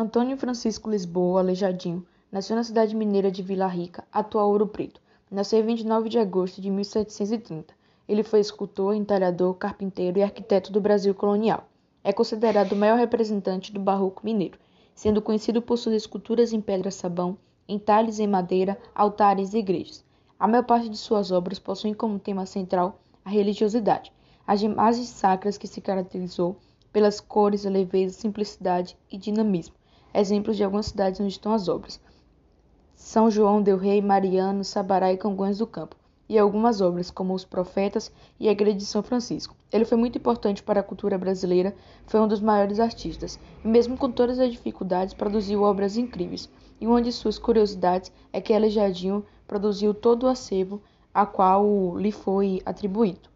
Antônio Francisco Lisboa Aleijadinho nasceu na cidade mineira de Vila Rica, atual Ouro Preto. Nasceu em 29 de agosto de 1730. Ele foi escultor, entalhador, carpinteiro e arquiteto do Brasil colonial. É considerado o maior representante do barroco mineiro, sendo conhecido por suas esculturas em pedra-sabão, entalhes em madeira, altares e igrejas. A maior parte de suas obras possuem como tema central a religiosidade, as imagens sacras que se caracterizou pelas cores, leveza, simplicidade e dinamismo exemplos de algumas cidades onde estão as obras. São João del Rei, Mariano, Sabará e Congonhas do Campo, e algumas obras, como Os Profetas e a Igreja de São Francisco. Ele foi muito importante para a cultura brasileira, foi um dos maiores artistas, e mesmo com todas as dificuldades, produziu obras incríveis. E uma de suas curiosidades é que Aleijadinho produziu todo o acervo a qual lhe foi atribuído.